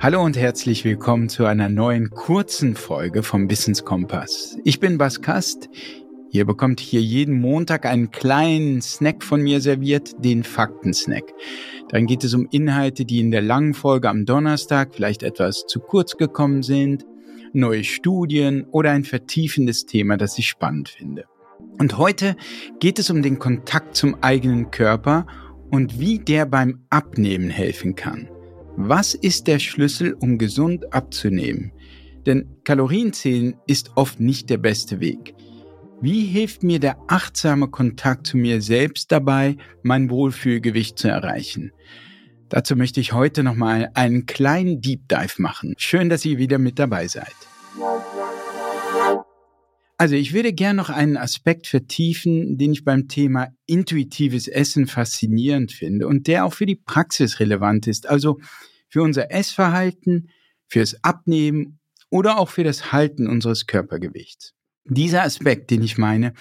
Hallo und herzlich willkommen zu einer neuen kurzen Folge vom Wissenskompass. Ich bin Bas Kast. Ihr bekommt hier jeden Montag einen kleinen Snack von mir serviert, den Faktensnack. Dann geht es um Inhalte, die in der langen Folge am Donnerstag vielleicht etwas zu kurz gekommen sind, neue Studien oder ein vertiefendes Thema, das ich spannend finde. Und heute geht es um den Kontakt zum eigenen Körper und wie der beim Abnehmen helfen kann. Was ist der Schlüssel, um gesund abzunehmen? Denn Kalorienzählen ist oft nicht der beste Weg. Wie hilft mir der achtsame Kontakt zu mir selbst dabei, mein Wohlfühlgewicht zu erreichen? Dazu möchte ich heute nochmal einen kleinen Deep Dive machen. Schön, dass ihr wieder mit dabei seid. Also ich würde gern noch einen Aspekt vertiefen, den ich beim Thema intuitives Essen faszinierend finde und der auch für die Praxis relevant ist. Also für unser Essverhalten, fürs Abnehmen oder auch für das Halten unseres Körpergewichts. Dieser Aspekt, den ich meine,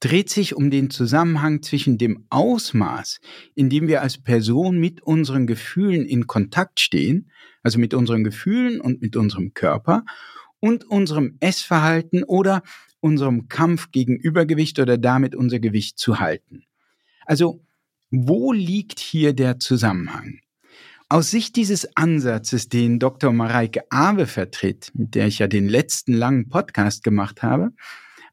dreht sich um den Zusammenhang zwischen dem Ausmaß, in dem wir als Person mit unseren Gefühlen in Kontakt stehen, also mit unseren Gefühlen und mit unserem Körper, und unserem Essverhalten oder unserem Kampf gegen Übergewicht oder damit unser Gewicht zu halten. Also, wo liegt hier der Zusammenhang? Aus Sicht dieses Ansatzes, den Dr. Mareike Awe vertritt, mit der ich ja den letzten langen Podcast gemacht habe,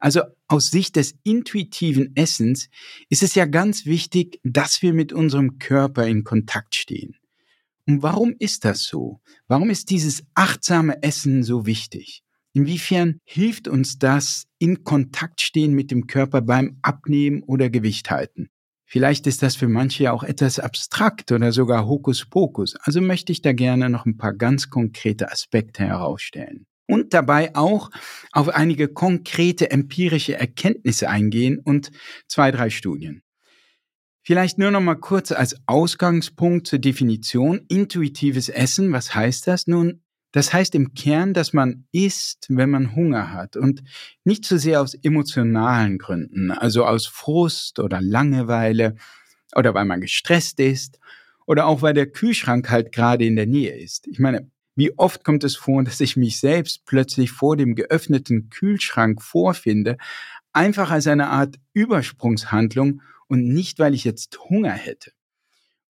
also aus Sicht des intuitiven Essens ist es ja ganz wichtig, dass wir mit unserem Körper in Kontakt stehen. Und warum ist das so? Warum ist dieses achtsame Essen so wichtig? Inwiefern hilft uns das in Kontakt stehen mit dem Körper beim Abnehmen oder Gewicht halten? Vielleicht ist das für manche ja auch etwas abstrakt oder sogar Hokuspokus. Also möchte ich da gerne noch ein paar ganz konkrete Aspekte herausstellen. Und dabei auch auf einige konkrete empirische Erkenntnisse eingehen und zwei, drei Studien. Vielleicht nur noch mal kurz als Ausgangspunkt zur Definition intuitives Essen. Was heißt das? Nun, das heißt im Kern, dass man isst, wenn man Hunger hat und nicht so sehr aus emotionalen Gründen, also aus Frust oder Langeweile oder weil man gestresst ist oder auch weil der Kühlschrank halt gerade in der Nähe ist. Ich meine, wie oft kommt es vor, dass ich mich selbst plötzlich vor dem geöffneten Kühlschrank vorfinde, einfach als eine Art Übersprungshandlung und nicht, weil ich jetzt Hunger hätte.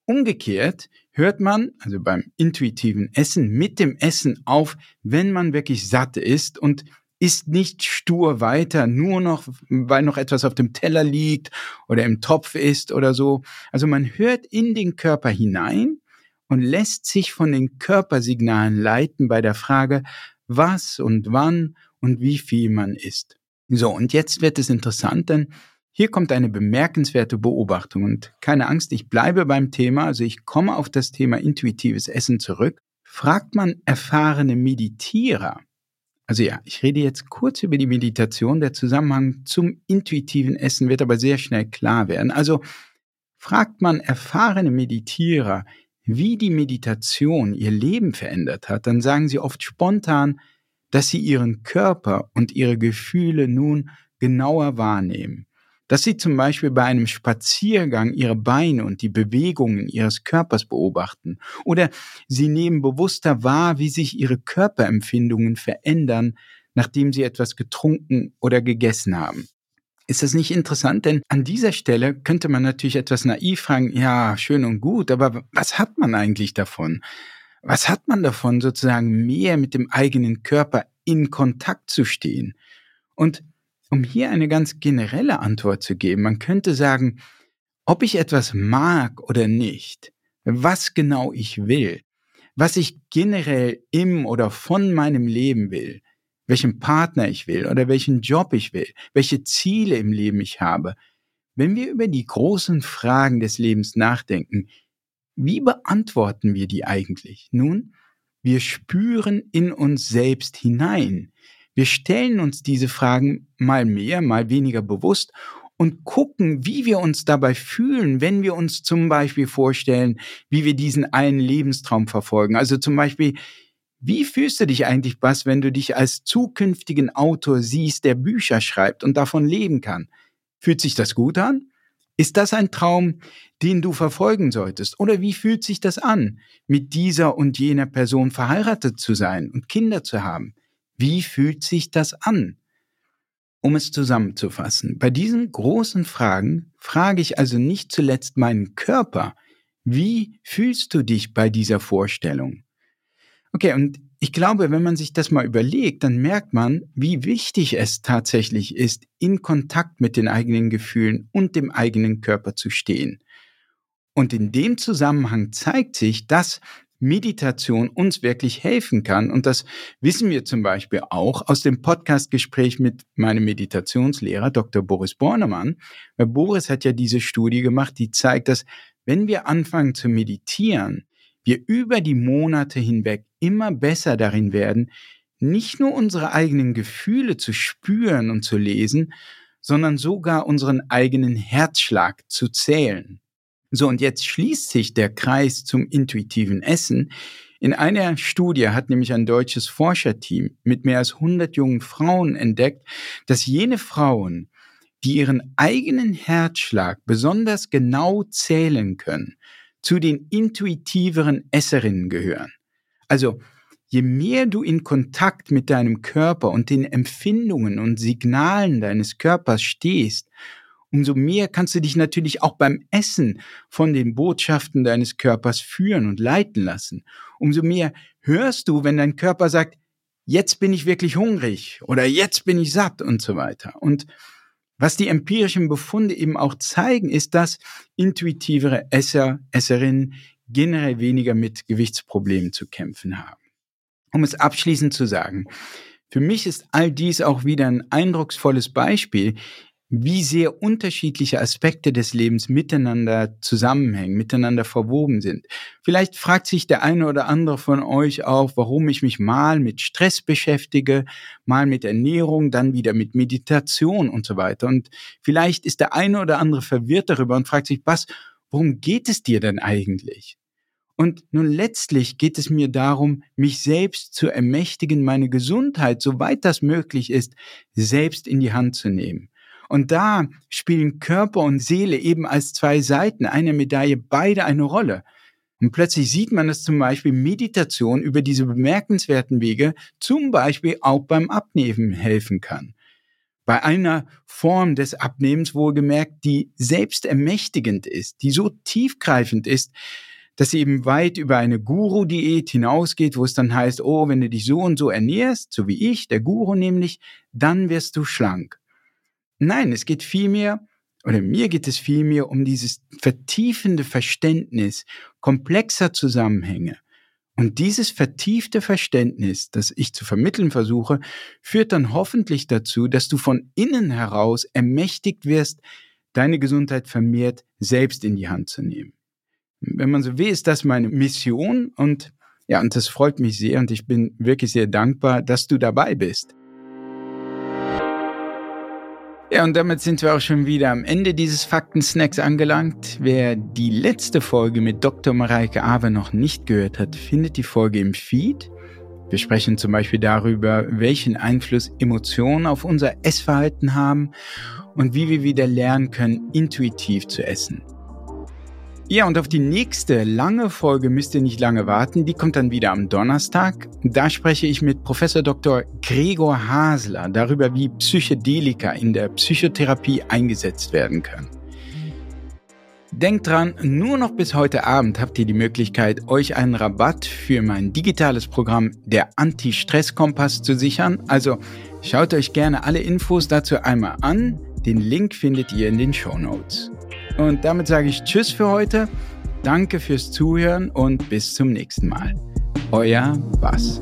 Umgekehrt hört man, also beim intuitiven Essen, mit dem Essen auf, wenn man wirklich satt ist und isst nicht stur weiter, nur noch, weil noch etwas auf dem Teller liegt oder im Topf ist oder so. Also man hört in den Körper hinein und lässt sich von den Körpersignalen leiten bei der Frage, was und wann und wie viel man isst. So, und jetzt wird es interessant, denn hier kommt eine bemerkenswerte Beobachtung und keine Angst, ich bleibe beim Thema, also ich komme auf das Thema intuitives Essen zurück. Fragt man erfahrene Meditierer, also ja, ich rede jetzt kurz über die Meditation, der Zusammenhang zum intuitiven Essen wird aber sehr schnell klar werden. Also fragt man erfahrene Meditierer, wie die Meditation ihr Leben verändert hat, dann sagen sie oft spontan, dass sie ihren Körper und ihre Gefühle nun genauer wahrnehmen dass sie zum Beispiel bei einem Spaziergang ihre Beine und die Bewegungen ihres Körpers beobachten oder sie nehmen bewusster wahr, wie sich ihre Körperempfindungen verändern, nachdem sie etwas getrunken oder gegessen haben. Ist das nicht interessant? Denn an dieser Stelle könnte man natürlich etwas naiv fragen, ja, schön und gut, aber was hat man eigentlich davon? Was hat man davon, sozusagen mehr mit dem eigenen Körper in Kontakt zu stehen? Und um hier eine ganz generelle Antwort zu geben, man könnte sagen, ob ich etwas mag oder nicht, was genau ich will, was ich generell im oder von meinem Leben will, welchen Partner ich will oder welchen Job ich will, welche Ziele im Leben ich habe. Wenn wir über die großen Fragen des Lebens nachdenken, wie beantworten wir die eigentlich? Nun, wir spüren in uns selbst hinein. Wir stellen uns diese Fragen mal mehr, mal weniger bewusst und gucken, wie wir uns dabei fühlen, wenn wir uns zum Beispiel vorstellen, wie wir diesen einen Lebenstraum verfolgen. Also zum Beispiel, wie fühlst du dich eigentlich, Bas, wenn du dich als zukünftigen Autor siehst, der Bücher schreibt und davon leben kann? Fühlt sich das gut an? Ist das ein Traum, den du verfolgen solltest? Oder wie fühlt sich das an, mit dieser und jener Person verheiratet zu sein und Kinder zu haben? Wie fühlt sich das an? Um es zusammenzufassen, bei diesen großen Fragen frage ich also nicht zuletzt meinen Körper, wie fühlst du dich bei dieser Vorstellung? Okay, und ich glaube, wenn man sich das mal überlegt, dann merkt man, wie wichtig es tatsächlich ist, in Kontakt mit den eigenen Gefühlen und dem eigenen Körper zu stehen. Und in dem Zusammenhang zeigt sich, dass Meditation uns wirklich helfen kann. Und das wissen wir zum Beispiel auch aus dem Podcastgespräch mit meinem Meditationslehrer Dr. Boris Bornemann. Weil Boris hat ja diese Studie gemacht, die zeigt, dass wenn wir anfangen zu meditieren, wir über die Monate hinweg immer besser darin werden, nicht nur unsere eigenen Gefühle zu spüren und zu lesen, sondern sogar unseren eigenen Herzschlag zu zählen. So, und jetzt schließt sich der Kreis zum intuitiven Essen. In einer Studie hat nämlich ein deutsches Forscherteam mit mehr als 100 jungen Frauen entdeckt, dass jene Frauen, die ihren eigenen Herzschlag besonders genau zählen können, zu den intuitiveren Esserinnen gehören. Also je mehr du in Kontakt mit deinem Körper und den Empfindungen und Signalen deines Körpers stehst, umso mehr kannst du dich natürlich auch beim Essen von den Botschaften deines Körpers führen und leiten lassen. Umso mehr hörst du, wenn dein Körper sagt, jetzt bin ich wirklich hungrig oder jetzt bin ich satt und so weiter. Und was die empirischen Befunde eben auch zeigen, ist, dass intuitivere Esser, Esserinnen generell weniger mit Gewichtsproblemen zu kämpfen haben. Um es abschließend zu sagen, für mich ist all dies auch wieder ein eindrucksvolles Beispiel, wie sehr unterschiedliche Aspekte des Lebens miteinander zusammenhängen, miteinander verwoben sind. Vielleicht fragt sich der eine oder andere von euch auch, warum ich mich mal mit Stress beschäftige, mal mit Ernährung, dann wieder mit Meditation und so weiter. Und vielleicht ist der eine oder andere verwirrt darüber und fragt sich, was, worum geht es dir denn eigentlich? Und nun letztlich geht es mir darum, mich selbst zu ermächtigen, meine Gesundheit, soweit das möglich ist, selbst in die Hand zu nehmen. Und da spielen Körper und Seele eben als zwei Seiten einer Medaille beide eine Rolle. Und plötzlich sieht man, dass zum Beispiel Meditation über diese bemerkenswerten Wege zum Beispiel auch beim Abnehmen helfen kann. Bei einer Form des Abnehmens wohlgemerkt, die selbst ermächtigend ist, die so tiefgreifend ist, dass sie eben weit über eine Guru-Diät hinausgeht, wo es dann heißt, oh, wenn du dich so und so ernährst, so wie ich, der Guru nämlich, dann wirst du schlank. Nein, es geht vielmehr, oder mir geht es vielmehr um dieses vertiefende Verständnis komplexer Zusammenhänge. Und dieses vertiefte Verständnis, das ich zu vermitteln versuche, führt dann hoffentlich dazu, dass du von innen heraus ermächtigt wirst, deine Gesundheit vermehrt selbst in die Hand zu nehmen. Wenn man so will, ist das meine Mission und ja, und das freut mich sehr und ich bin wirklich sehr dankbar, dass du dabei bist. Ja, und damit sind wir auch schon wieder am Ende dieses Fakten-Snacks angelangt. Wer die letzte Folge mit Dr. Mareike Awe noch nicht gehört hat, findet die Folge im Feed. Wir sprechen zum Beispiel darüber, welchen Einfluss Emotionen auf unser Essverhalten haben und wie wir wieder lernen können, intuitiv zu essen. Ja, und auf die nächste lange Folge müsst ihr nicht lange warten. Die kommt dann wieder am Donnerstag. Da spreche ich mit Professor Dr. Gregor Hasler darüber, wie Psychedelika in der Psychotherapie eingesetzt werden können. Denkt dran, nur noch bis heute Abend habt ihr die Möglichkeit, euch einen Rabatt für mein digitales Programm der Anti-Stress-Kompass zu sichern. Also schaut euch gerne alle Infos dazu einmal an. Den Link findet ihr in den Show Notes. Und damit sage ich Tschüss für heute. Danke fürs Zuhören und bis zum nächsten Mal. Euer Bass.